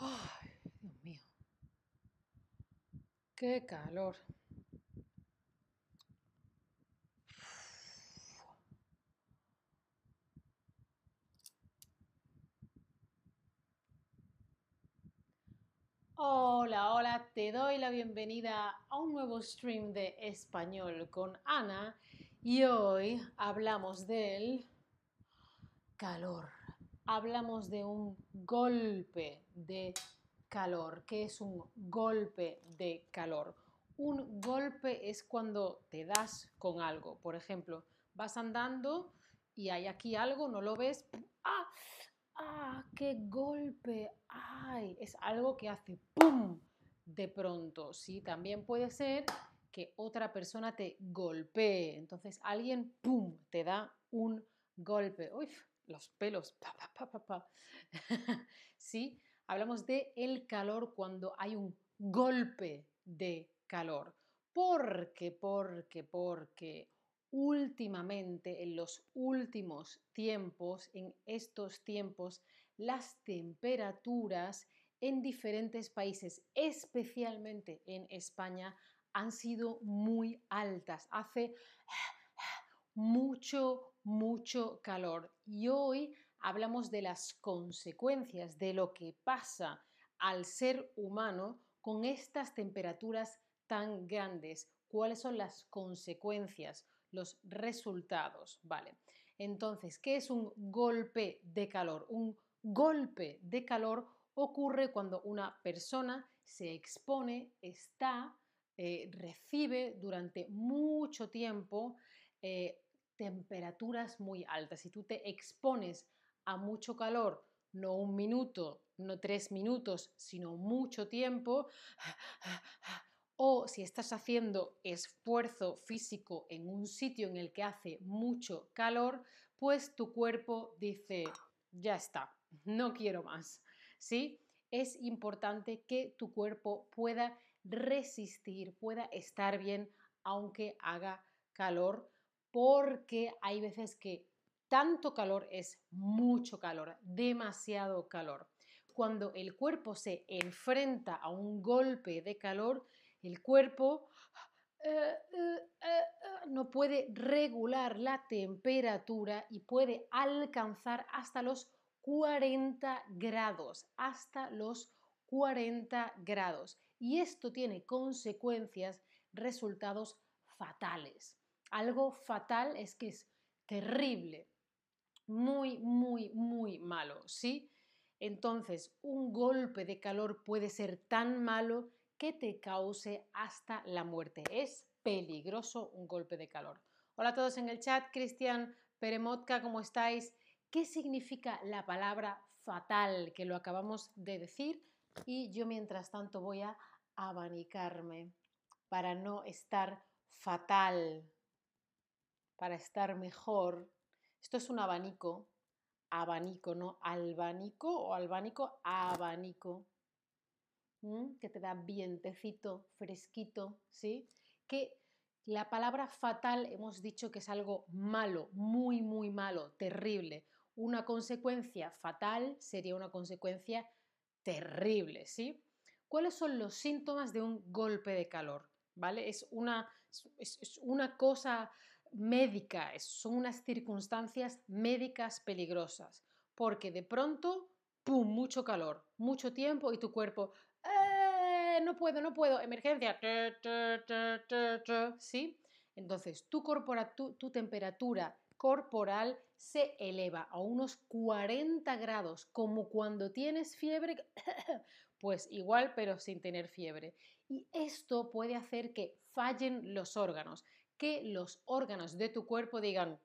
Ay, Dios mío. Qué calor. Hola, hola, te doy la bienvenida a un nuevo stream de español con Ana y hoy hablamos del calor. Hablamos de un golpe de calor. ¿Qué es un golpe de calor? Un golpe es cuando te das con algo. Por ejemplo, vas andando y hay aquí algo, no lo ves. ¡Ah! ¡Ah! ¡Qué golpe! ¡Ay! Es algo que hace ¡pum! de pronto. Sí, también puede ser que otra persona te golpee. Entonces alguien ¡pum! te da un golpe. Uy, los pelos. Pa, pa, pa, ¿Sí? Hablamos de el calor cuando hay un golpe de calor. Porque, porque, porque últimamente, en los últimos tiempos, en estos tiempos, las temperaturas en diferentes países, especialmente en España, han sido muy altas. Hace mucho, mucho calor. Y hoy hablamos de las consecuencias de lo que pasa al ser humano con estas temperaturas tan grandes. ¿Cuáles son las consecuencias, los resultados? Vale. Entonces, ¿qué es un golpe de calor? Un golpe de calor ocurre cuando una persona se expone, está, eh, recibe durante mucho tiempo eh, temperaturas muy altas. Si tú te expones a mucho calor, no un minuto, no tres minutos, sino mucho tiempo, o si estás haciendo esfuerzo físico en un sitio en el que hace mucho calor, pues tu cuerpo dice, ya está, no quiero más. ¿Sí? Es importante que tu cuerpo pueda resistir, pueda estar bien aunque haga calor, porque hay veces que tanto calor es mucho calor, demasiado calor. Cuando el cuerpo se enfrenta a un golpe de calor, el cuerpo eh, eh, eh, no puede regular la temperatura y puede alcanzar hasta los 40 grados, hasta los 40 grados. Y esto tiene consecuencias, resultados fatales. Algo fatal es que es terrible, muy, muy, muy malo, ¿sí? Entonces, un golpe de calor puede ser tan malo que te cause hasta la muerte. Es peligroso un golpe de calor. Hola a todos en el chat, Cristian Peremotka, ¿cómo estáis? ¿Qué significa la palabra fatal? Que lo acabamos de decir y yo mientras tanto voy a abanicarme para no estar fatal, para estar mejor esto es un abanico, abanico, no albanico o albánico, abanico, que te da vientecito, fresquito, ¿sí? Que la palabra fatal hemos dicho que es algo malo, muy, muy malo, terrible. Una consecuencia fatal sería una consecuencia terrible, ¿sí? ¿Cuáles son los síntomas de un golpe de calor? ¿Vale? Es una, es una cosa médica, son unas circunstancias médicas peligrosas, porque de pronto, ¡pum!, mucho calor, mucho tiempo y tu cuerpo, ¡eh! No puedo, no puedo, emergencia, ¿sí? Entonces, tu, tu, tu temperatura corporal se eleva a unos 40 grados, como cuando tienes fiebre, pues igual, pero sin tener fiebre. Y esto puede hacer que fallen los órganos que los órganos de tu cuerpo digan,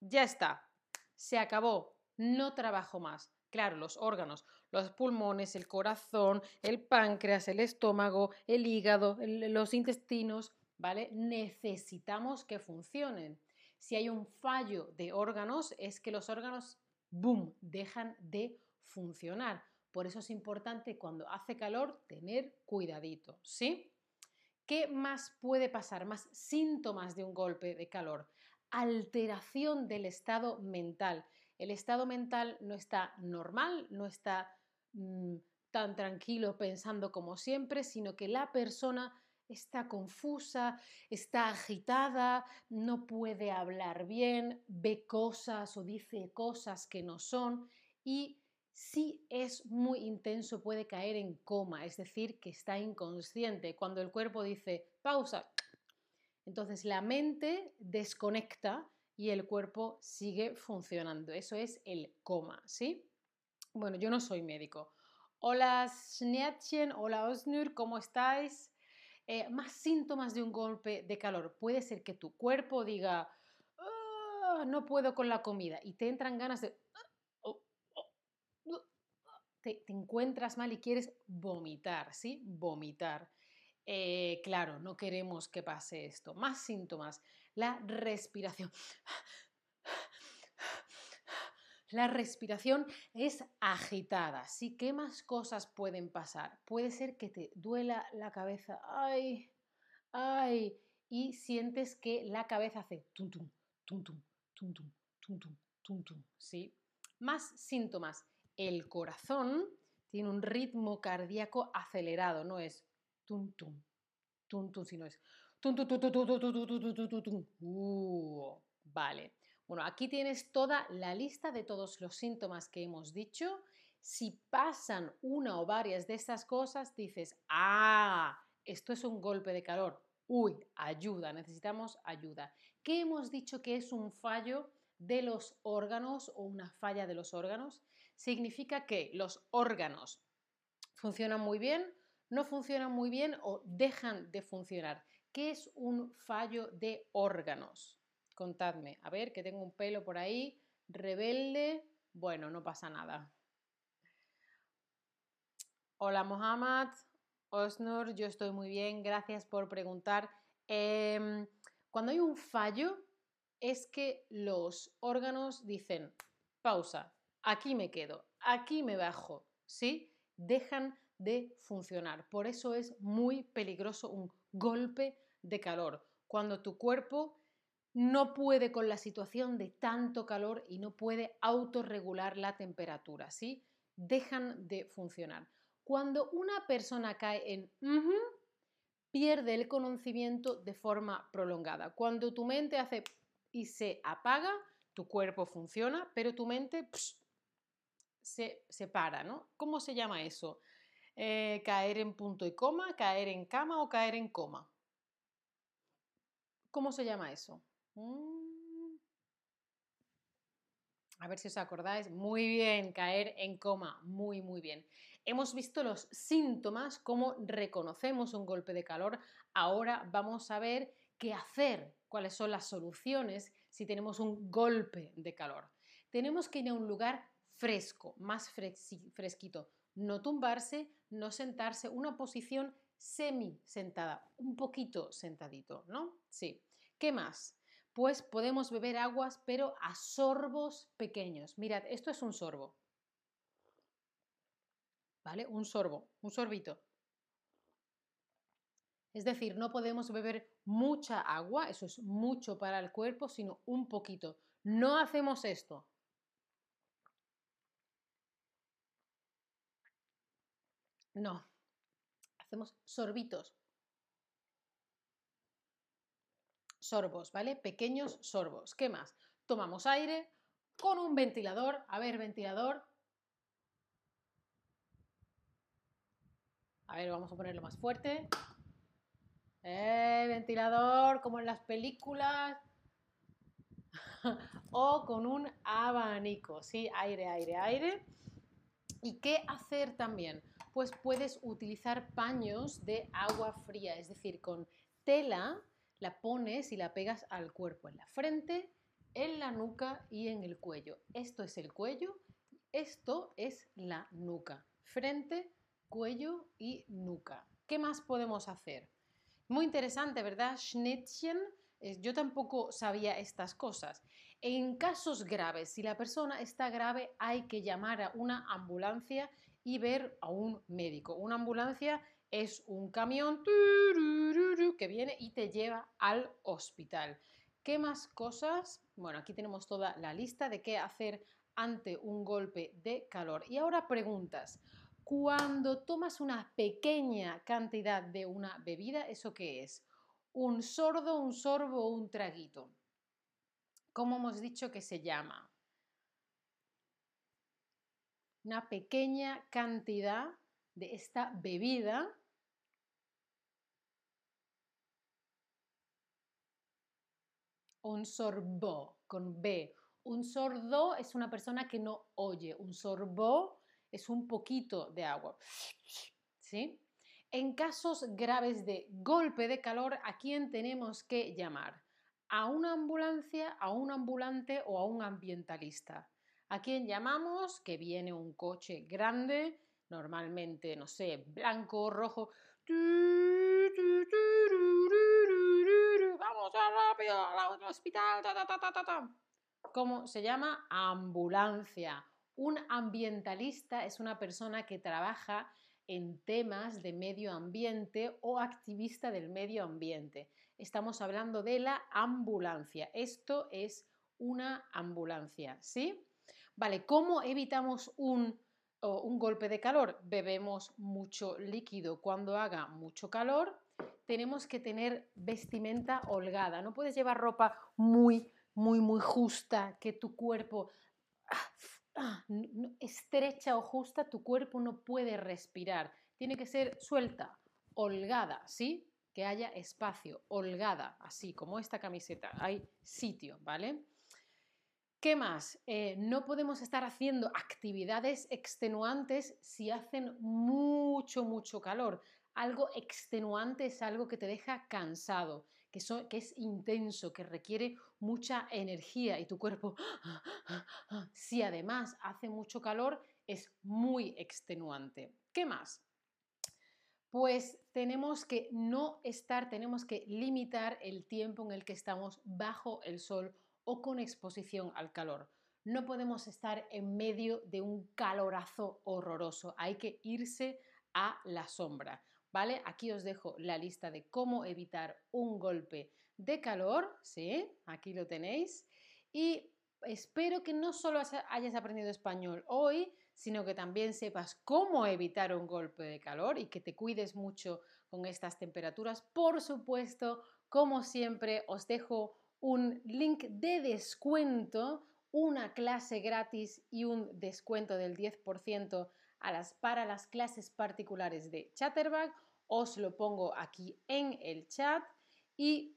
ya está, se acabó, no trabajo más. Claro, los órganos, los pulmones, el corazón, el páncreas, el estómago, el hígado, los intestinos, ¿vale? Necesitamos que funcionen. Si hay un fallo de órganos, es que los órganos, ¡boom!, dejan de funcionar. Por eso es importante cuando hace calor tener cuidadito, ¿sí? ¿Qué más puede pasar? Más síntomas de un golpe de calor. Alteración del estado mental. El estado mental no está normal, no está mm, tan tranquilo pensando como siempre, sino que la persona está confusa, está agitada, no puede hablar bien, ve cosas o dice cosas que no son y si es muy intenso puede caer en coma, es decir, que está inconsciente. Cuando el cuerpo dice pausa, entonces la mente desconecta y el cuerpo sigue funcionando. Eso es el coma, ¿sí? Bueno, yo no soy médico. Hola Schneatchen, hola Osnur, ¿cómo estáis? Eh, más síntomas de un golpe de calor. Puede ser que tu cuerpo diga, ah, no puedo con la comida y te entran ganas de... Oh, oh, te, encuentras mal y quieres vomitar, ¿sí? Vomitar. Eh, claro, no queremos que pase esto. Más síntomas. La respiración. La respiración es agitada. ¿sí? ¿Qué más cosas pueden pasar? Puede ser que te duela la cabeza. ¡Ay! ¡Ay! Y sientes que la cabeza hace tum tum, tum tum, tum tum, tum tum, tum tum. ¿sí? Más síntomas. El corazón tiene un ritmo cardíaco acelerado, no es tum tum, tum tum, sino es tum tum tum tum tum tum tum tum tum tum. Uh, vale. Bueno, aquí tienes toda la lista de todos los síntomas que hemos dicho. Si pasan una o varias de estas cosas, dices, ah, esto es un golpe de calor. Uy, ayuda, necesitamos ayuda. ¿Qué hemos dicho que es un fallo de los órganos o una falla de los órganos? Significa que los órganos funcionan muy bien, no funcionan muy bien o dejan de funcionar. ¿Qué es un fallo de órganos? Contadme, a ver, que tengo un pelo por ahí, rebelde, bueno, no pasa nada. Hola Mohamed, Osnur, yo estoy muy bien, gracias por preguntar. Em, cuando hay un fallo, es que los órganos dicen, pausa, aquí me quedo, aquí me bajo, ¿sí? Dejan de funcionar. Por eso es muy peligroso un golpe de calor. Cuando tu cuerpo no puede con la situación de tanto calor y no puede autorregular la temperatura, ¿sí? Dejan de funcionar. Cuando una persona cae en pierde el conocimiento de forma prolongada. Cuando tu mente hace y se apaga, tu cuerpo funciona, pero tu mente se, para, ¿no? ¿Cómo se llama eso? Eh, caer en punto y coma, caer en cama o caer en coma. ¿Cómo se llama eso? Mm. A ver si os acordáis. Muy bien, caer en coma. Muy, muy bien. Hemos visto los síntomas, cómo reconocemos un golpe de calor. Ahora vamos a ver qué hacer, cuáles son las soluciones si tenemos un golpe de calor. Tenemos que ir a un lugar fresco, más fresquito. No tumbarse, no sentarse, una posición semi sentada, un poquito sentadito, ¿no? Sí. ¿Qué más? pues podemos beber aguas, pero a sorbos pequeños. Mirad, esto es un sorbo. ¿Vale? Un sorbo, un sorbito. Es decir, no podemos beber mucha agua, eso es mucho para el cuerpo, sino un poquito. No hacemos esto. No, hacemos sorbitos. sorbos, ¿vale? Pequeños sorbos. ¿Qué más? Tomamos aire con un ventilador. A ver, ventilador. A ver, vamos a ponerlo más fuerte. Eh, ventilador, como en las películas. o con un abanico, ¿sí? Aire, aire, aire. ¿Y qué hacer también? Pues puedes utilizar paños de agua fría, es decir, con tela la pones y la pegas al cuerpo, en la frente, en la nuca y en el cuello. Esto es el cuello, esto es la nuca. Frente, cuello y nuca. ¿Qué más podemos hacer? Muy interesante, ¿verdad? Schnittchen. Yo tampoco sabía estas cosas. En casos graves, si la persona está grave, hay que llamar a una ambulancia y ver a un médico. Una ambulancia es un camión que viene y te lleva al hospital. ¿Qué más cosas? Bueno, aquí tenemos toda la lista de qué hacer ante un golpe de calor. Y ahora preguntas. Cuando tomas una pequeña cantidad de una bebida, ¿eso qué es? Un sordo, un sorbo o un traguito. ¿Cómo hemos dicho que se llama? Una pequeña cantidad de esta bebida un sorbo con B. Un sordo es una persona que no oye. Un sorbo es un poquito de agua. ¿Sí? En casos graves de golpe de calor, ¿a quién tenemos que llamar? ¿A una ambulancia, a un ambulante o a un ambientalista? ¿A quién llamamos? Que viene un coche grande, normalmente, no sé, blanco, rojo. Vamos rápido al hospital. ¿Cómo se llama? Ambulancia. Un ambientalista es una persona que trabaja en temas de medio ambiente o activista del medio ambiente. Estamos hablando de la ambulancia. Esto es una ambulancia, ¿sí? Vale, ¿cómo evitamos un, un golpe de calor? Bebemos mucho líquido cuando haga mucho calor. Tenemos que tener vestimenta holgada. No puedes llevar ropa muy, muy, muy justa, que tu cuerpo Ah, estrecha o justa, tu cuerpo no puede respirar. Tiene que ser suelta, holgada, ¿sí? Que haya espacio, holgada, así como esta camiseta. Hay sitio, ¿vale? ¿Qué más? Eh, no podemos estar haciendo actividades extenuantes si hacen mucho, mucho calor. Algo extenuante es algo que te deja cansado que, es intenso, que requiere mucha energía y tu cuerpo, si además hace mucho calor, es muy extenuante. ¿Qué más? Pues tenemos que no estar, tenemos que limitar el tiempo en el que estamos bajo el sol o con exposición al calor. No podemos estar en medio de un calorazo horroroso, hay que irse a la sombra. ¿vale? Aquí os dejo la lista de cómo evitar un golpe de calor, ¿sí? Aquí lo tenéis. Y espero que no solo hayas aprendido español hoy, sino que también sepas cómo evitar un golpe de calor y que te cuides mucho con estas temperaturas. Por supuesto, como siempre, os dejo un link de descuento, una clase gratis y un descuento del 10% a las, para las clases particulares de Chatterbug. Os lo pongo aquí en el chat y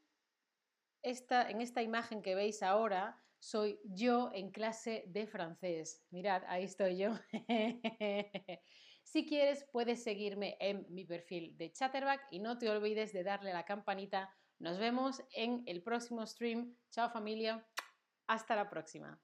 esta, en esta imagen que veis ahora soy yo en clase de francés. Mirad, ahí estoy yo. si quieres, puedes seguirme en mi perfil de Chatterbug y no te olvides de darle la campanita. Nos vemos en el próximo stream. Chao familia. Hasta la próxima.